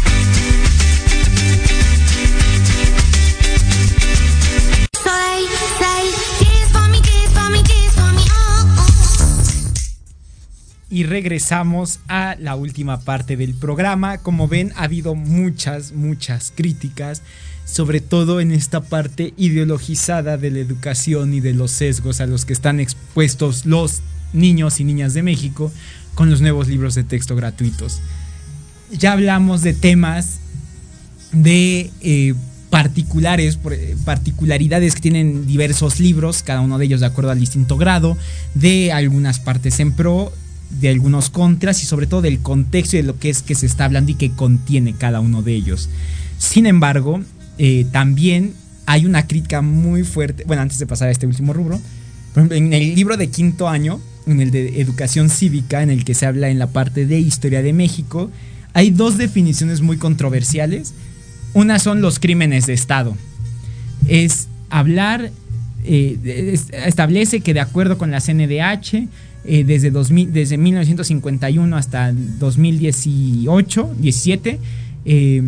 Regresamos a la última parte del programa. Como ven, ha habido muchas, muchas críticas, sobre todo en esta parte ideologizada de la educación y de los sesgos a los que están expuestos los niños y niñas de México con los nuevos libros de texto gratuitos. Ya hablamos de temas de eh, particulares, eh, particularidades que tienen diversos libros, cada uno de ellos de acuerdo al distinto grado, de algunas partes en pro, de algunos contras y sobre todo del contexto y de lo que es que se está hablando y que contiene cada uno de ellos. Sin embargo, eh, también hay una crítica muy fuerte, bueno, antes de pasar a este último rubro, por ejemplo, en el libro de quinto año, en el de educación cívica, en el que se habla en la parte de historia de México, hay dos definiciones muy controversiales. Una son los crímenes de Estado. Es hablar, eh, es- establece que de acuerdo con la CNDH, eh, desde, 2000 desde 1951 hasta el 2018, 17, eh,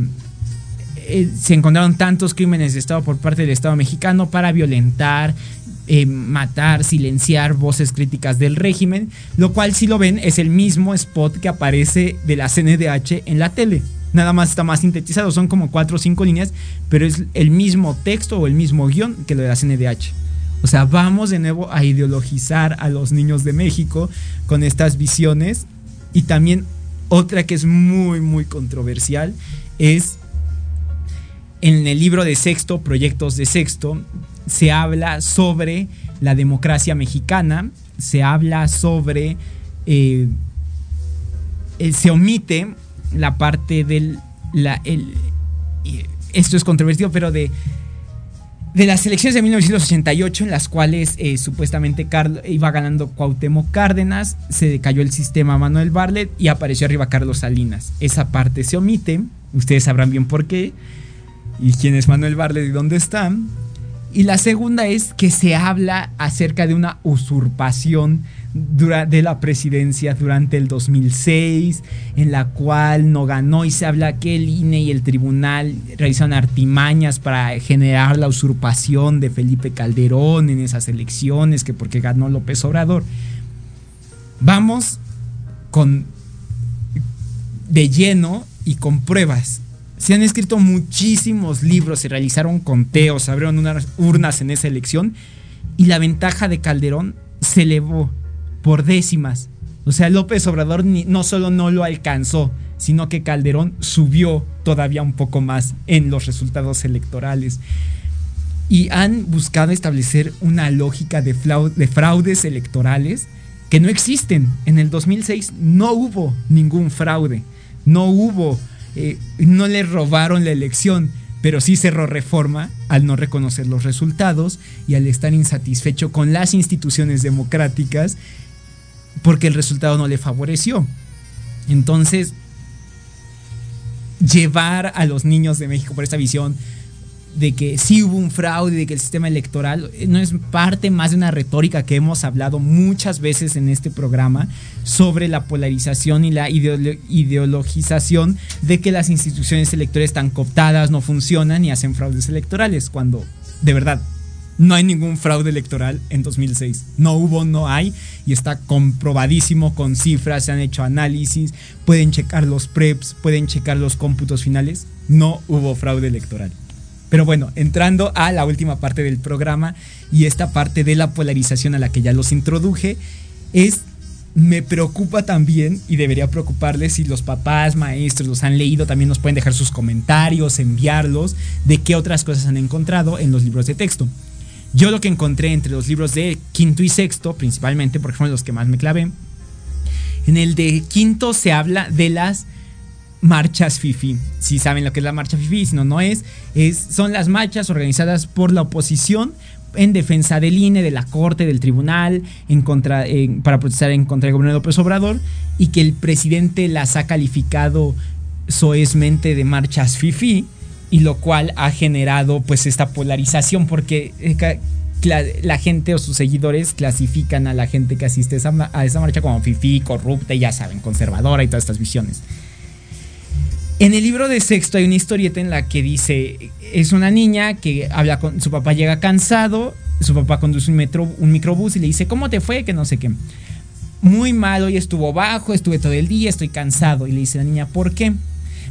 se encontraron tantos crímenes de Estado por parte del Estado mexicano para violentar, matar, silenciar voces críticas del régimen, lo cual si lo ven es el mismo spot que aparece de la CNDH en la tele. Nada más está más sintetizado, son como cuatro o cinco líneas, pero es el mismo texto o el mismo guion que lo de la CNDH. O sea, vamos de nuevo a ideologizar a los niños de México con estas visiones. Y también otra que es muy, muy controversial es en el libro de sexto, Proyectos de sexto, se habla sobre la democracia mexicana, se habla sobre... eh, eh, se omite la parte del... La, el- esto es controvertido, pero de, de las elecciones de 1988 en las cuales eh, supuestamente Carl- iba ganando Cuauhtémoc Cárdenas, se cayó el sistema Manuel Barlet y apareció arriba Carlos Salinas. Esa parte se omite, ustedes sabrán bien por qué y quién es Manuel Barlet y dónde está. Y la segunda es que se habla acerca de una usurpación de la presidencia durante el 2006, en la cual no ganó y se habla que el INE y el tribunal realizaron artimañas para generar la usurpación de Felipe Calderón en esas elecciones, que porque ganó López Obrador. Vamos con de lleno y con pruebas. se han escrito muchísimos libros, se realizaron conteos, se abrieron unas urnas en esa elección y la ventaja de Calderón se elevó por décimas. O sea, López Obrador no solo no lo alcanzó, sino que Calderón subió todavía un poco más en los resultados electorales. Y han buscado establecer una lógica de, de fraudes electorales que no existen. En el 2006 no hubo ningún fraude, no hubo eh, no le robaron la elección, pero sí cerró reforma al no reconocer los resultados y al estar insatisfecho con las instituciones democráticas porque el resultado no le favoreció. Entonces, llevar a los niños de México por esta visión de que sí hubo un fraude, de que el sistema electoral eh, no es parte más de una retórica que hemos hablado muchas veces en este programa sobre la polarización y la ideologización de que las instituciones electorales están cooptadas, no funcionan y hacen fraudes electorales, cuando de verdad no hay ningún fraude electoral en 2006. No hubo, no hay, y está comprobadísimo con cifras, se han hecho análisis, pueden checar los preps, pueden checar los cómputos finales. No hubo fraude electoral. Pero bueno, entrando a la última parte del programa y esta parte de la polarización a la que ya los introduje, es me preocupa también y debería preocuparles si los papás, maestros los han leído, también nos pueden dejar sus comentarios, enviarlos de qué otras cosas han encontrado en los libros de texto. Yo lo que encontré entre los libros de quinto y sexto, principalmente porque fueron los que más me clavé, en el de quinto se habla de las marchas FIFI. Si saben lo que es la marcha FIFI, si no, no es, es. Son las marchas organizadas por la oposición en defensa del INE, de la Corte, del Tribunal, en contra, para protestar en contra del gobierno de López Obrador, y que el presidente las ha calificado soezmente de marchas FIFI, y lo cual ha generado pues esta polarización, porque eh, la, gente o sus seguidores clasifican a la gente que asiste a esa, a esa marcha como FIFI, corrupta, y ya saben, conservadora y todas estas visiones. En el libro de sexto hay una historieta en la que dice, es una niña que habla con su papá, llega cansado, su papá conduce un, metro, un microbús y le dice, ¿cómo te fue? Que no sé qué. Muy mal, hoy estuvo bajo, estuve todo el día, estoy cansado. Y le dice la niña, ¿por qué?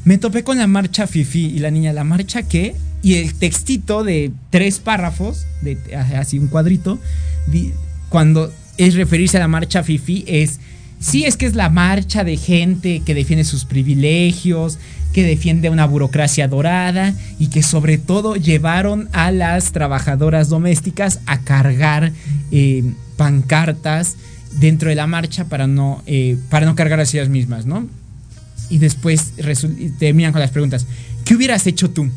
Me topé con la marcha Fifi y la niña, ¿la marcha qué? Y el textito de tres párrafos, así un cuadrito, cuando es referirse a la marcha Fifi es Sí, es que es la marcha de gente que defiende sus privilegios, que defiende una burocracia dorada y que sobre todo llevaron a las trabajadoras domésticas a cargar eh, pancartas dentro de la marcha para no, eh, para no cargar a ellas mismas, ¿no? Y después terminan con las preguntas. ¿Qué hubieras hecho tú?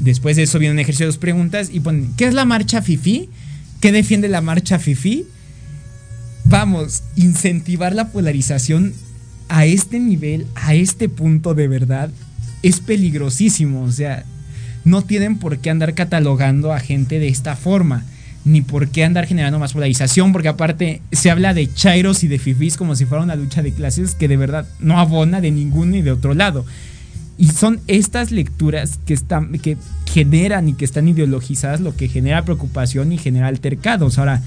Después de eso viene un ejercicio de dos preguntas y ponen, ¿qué es la marcha FIFI? ¿Qué defiende la marcha FIFI? vamos, incentivar la polarización a este nivel, a este punto de verdad, es peligrosísimo. O sea, no tienen por qué andar catalogando a gente de esta forma, ni por qué andar generando más polarización, porque aparte se habla de chairos y de fifís como si fuera una lucha de clases que de verdad no abona de ningún ni de otro lado. Y son estas lecturas que, están, que generan y que están ideologizadas lo que genera preocupación y genera altercados. Ahora,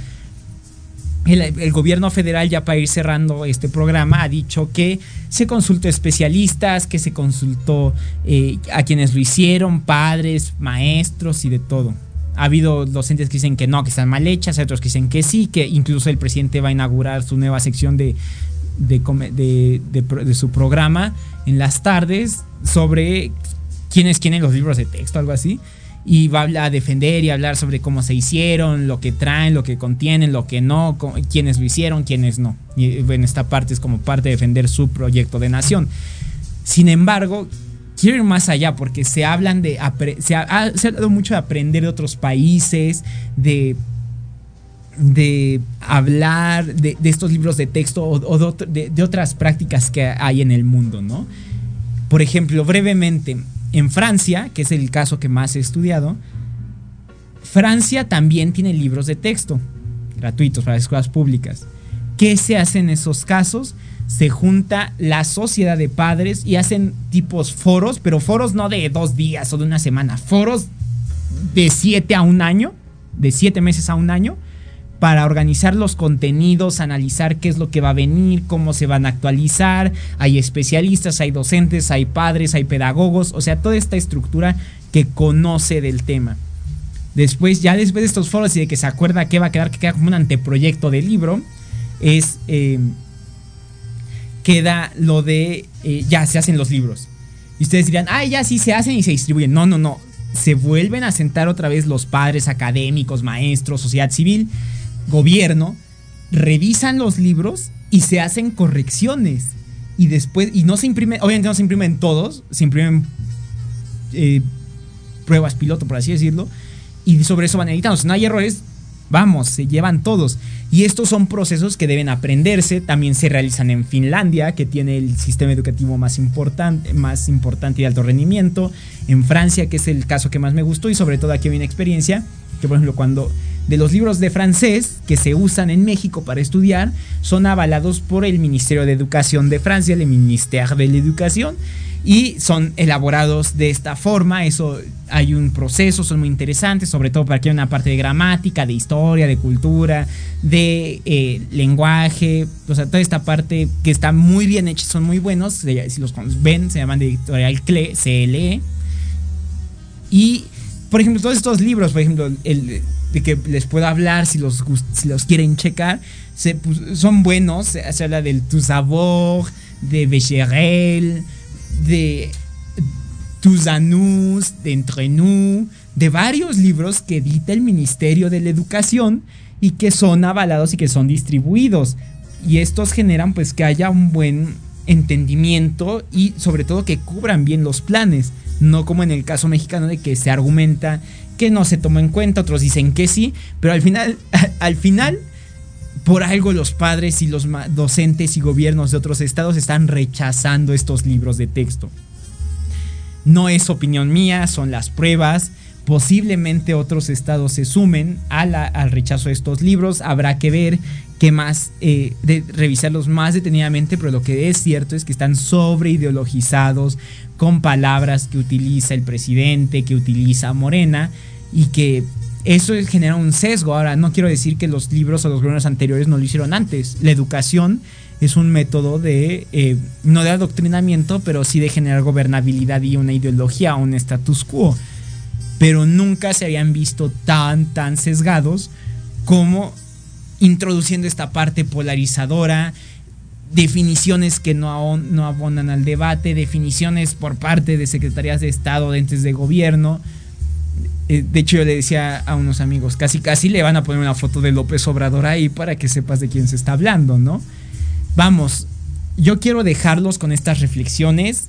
el, gobierno federal, ya para ir cerrando este programa, ha dicho que se consultó especialistas, que se consultó eh, a quienes lo hicieron, padres, maestros y de todo. Ha habido docentes que dicen que no, que están mal hechas, otros que dicen que sí, que incluso el presidente va a inaugurar su nueva sección de su programa en las tardes sobre quiénes quieren los libros de texto, algo así y va a defender y hablar sobre cómo se hicieron, lo que traen, lo que contienen, lo que no, quiénes lo hicieron, quiénes no. Y en esta parte es como parte de defender su proyecto de nación. Sin embargo, quiero ir más allá porque se hablan de se ha, hablado mucho de aprender de otros países, de de hablar de, estos libros de texto o, de, otras prácticas que hay en el mundo, ¿no? Por ejemplo, brevemente, en Francia, que es el caso que más he estudiado, Francia también tiene libros de texto gratuitos para las escuelas públicas. ¿Qué se hace en esos casos? Se junta la sociedad de padres y hacen tipos foros, pero foros no de dos días o de una semana, foros de siete a un año, de siete meses a un año, para organizar los contenidos, analizar qué es lo que va a venir, cómo se van a actualizar. Hay especialistas, hay docentes, hay padres, hay pedagogos, o sea, toda esta estructura que conoce del tema. Después, ya después de estos foros y de que se acuerda que va a quedar, que queda como un anteproyecto de libro, es... Eh, queda lo de eh, ya se hacen los libros. Y ustedes dirán, ah, ya sí se hacen y se distribuyen. No, no, no. Se vuelven a sentar otra vez los padres académicos, maestros, sociedad civil, gobierno, revisan los libros y se hacen correcciones. Y después, y no se imprimen, obviamente no se imprimen todos, se imprimen eh, pruebas piloto, por así decirlo, y sobre eso van editando. Si no hay errores, vamos, se llevan todos. Y estos son procesos que deben aprenderse, también se realizan en Finlandia, que tiene el sistema educativo más importante, más importante y de alto rendimiento, en Francia, que es el caso que más me gustó, y sobre todo aquí hay una experiencia, que por ejemplo cuando de los libros de francés que se usan en México para estudiar, son avalados por el Ministerio de Educación de Francia, el Ministère de l'Education, y son elaborados de esta forma. Eso hay un proceso, son muy interesantes, sobre todo para que haya una parte de gramática, de historia, de cultura, de eh, lenguaje, o sea, toda esta parte que está muy bien hecha, son muy buenos. Si los ven, se llaman de editorial CLE. Y, por ejemplo, todos estos libros, por ejemplo, el de que les puedo hablar si los, si los quieren checar, pues, son buenos. Se, habla del Tu de Becherel de Tus Anus, de Entre Nous, de varios libros que edita el Ministerio de la Educación y que son avalados y que son distribuidos. Y estos generan pues que haya un buen entendimiento y sobre todo que cubran bien los planes, no como en el caso mexicano de que se argumenta que no se tomó en cuenta, otros dicen que sí, pero al final, al final por algo los padres y los docentes y gobiernos de otros estados están rechazando estos libros de texto. No es opinión mía, son las pruebas. Posiblemente otros estados se sumen al rechazo de estos libros. Habrá que ver qué más, eh, de revisarlos más detenidamente, pero lo que es cierto es que están sobre ideologizados con palabras que utiliza el presidente, que utiliza Morena y que eso genera un sesgo. Ahora, no quiero decir que los libros o los gobiernos anteriores no lo hicieron antes. La educación es un método de, eh, no de adoctrinamiento, pero sí de generar gobernabilidad y una ideología, un status quo. Pero nunca se habían visto tan, tan sesgados como introduciendo esta parte polarizadora, definiciones que no, no abonan al debate, definiciones por parte de secretarías de Estado, de entes de gobierno, eh, de hecho, yo le decía a unos amigos, casi casi le van a poner una foto de López Obrador ahí para que sepas de quién se está hablando, ¿no? Vamos, yo quiero dejarlos con estas reflexiones,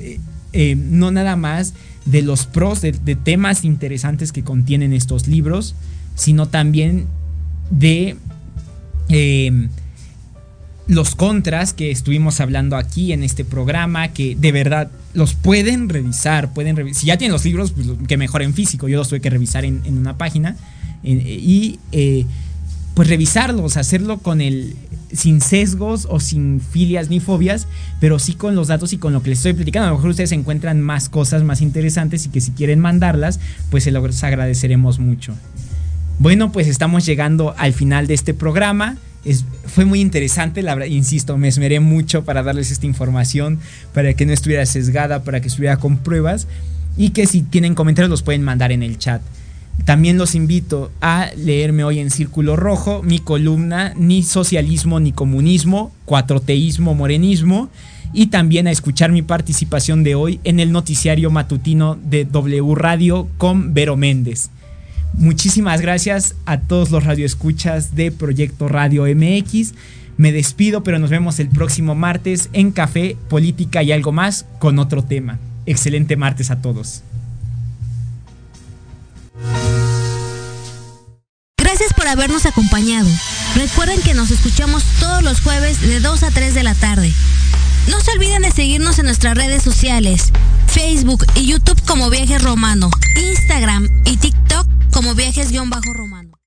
eh, eh, no nada más de los pros, de, temas interesantes que contienen estos libros, sino también de los contras que estuvimos hablando aquí en este programa, que de verdad los pueden revisar, pueden revisar. Si ya tienen los libros, pues que mejor en físico. Yo los tuve que revisar en, una página. y eh, pues revisarlos, hacerlo con el sin sesgos o sin filias ni fobias, pero sí con los datos y con lo que les estoy platicando. A lo mejor ustedes encuentran más cosas más interesantes y que si quieren mandarlas, pues se los agradeceremos mucho. Bueno, pues estamos llegando al final de este programa fue muy interesante, la verdad, insisto, me esmeré mucho para darles esta información, para que no estuviera sesgada, para que estuviera con pruebas y que si tienen comentarios los pueden mandar en el chat. También los invito a leerme hoy en Círculo Rojo mi columna Ni socialismo ni comunismo, cuatroteísmo, morenismo y también a escuchar mi participación de hoy en el noticiario matutino de W Radio con Vero Méndez. Muchísimas gracias a todos los radioescuchas de Proyecto Radio MX. Me despido, pero nos vemos el próximo martes en Café, Política y algo más con otro tema. Excelente martes a todos. Gracias por habernos acompañado. Recuerden que nos escuchamos todos los jueves de 2 a 3 de la tarde. No se olviden de seguirnos en nuestras redes sociales, Facebook y YouTube como Viajes Romano, Instagram y TikTok como Viajes-Romano.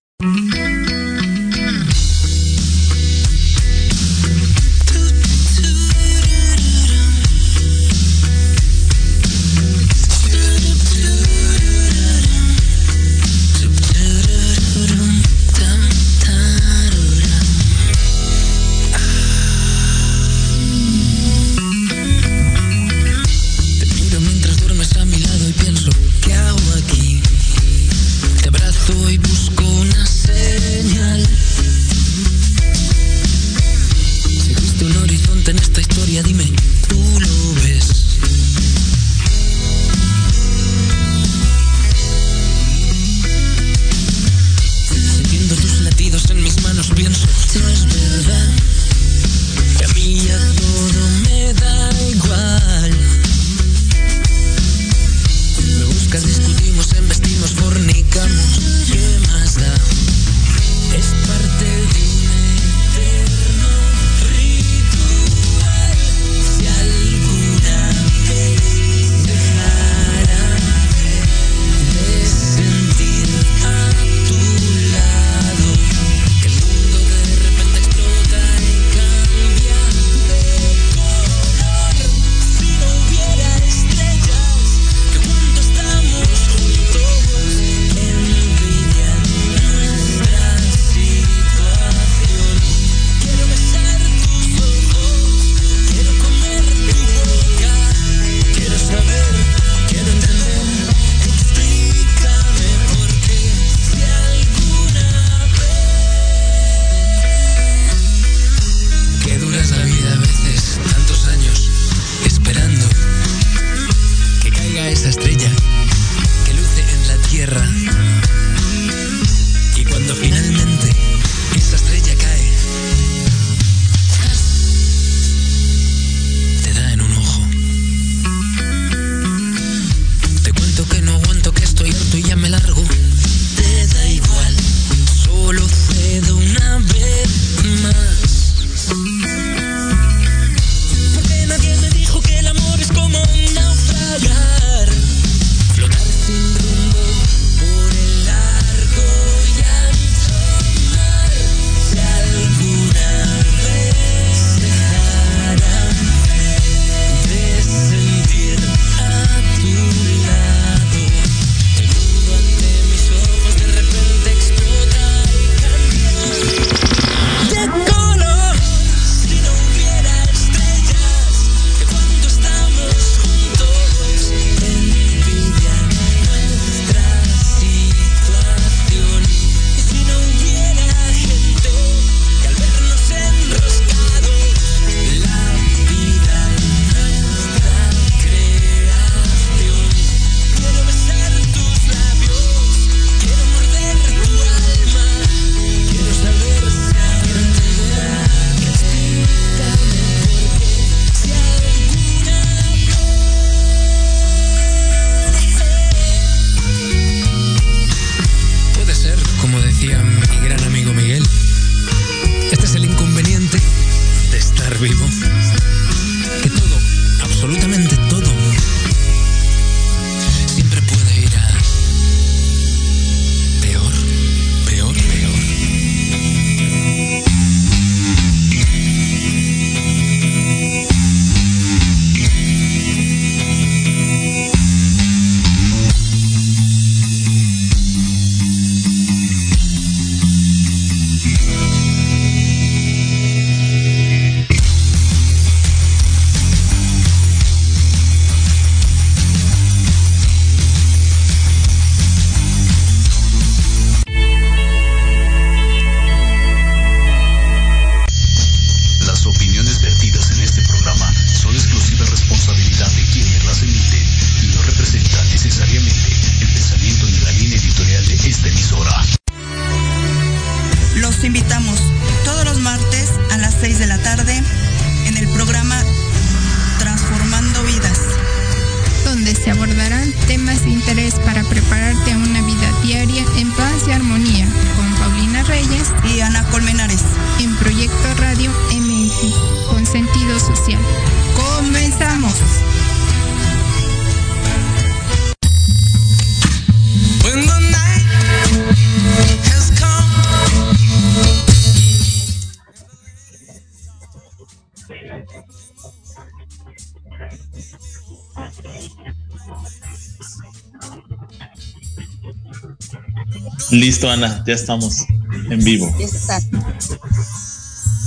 Listo, Ana, ya estamos en vivo.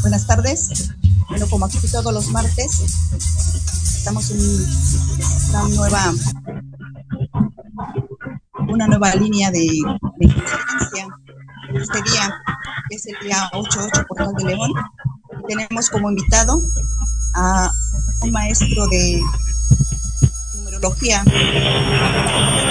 Buenas tardes. Bueno, como aquí todos los martes, estamos en una nueva una nueva línea de, de Este día es el día 88 Portal de León. tenemos como invitado a un maestro de numerología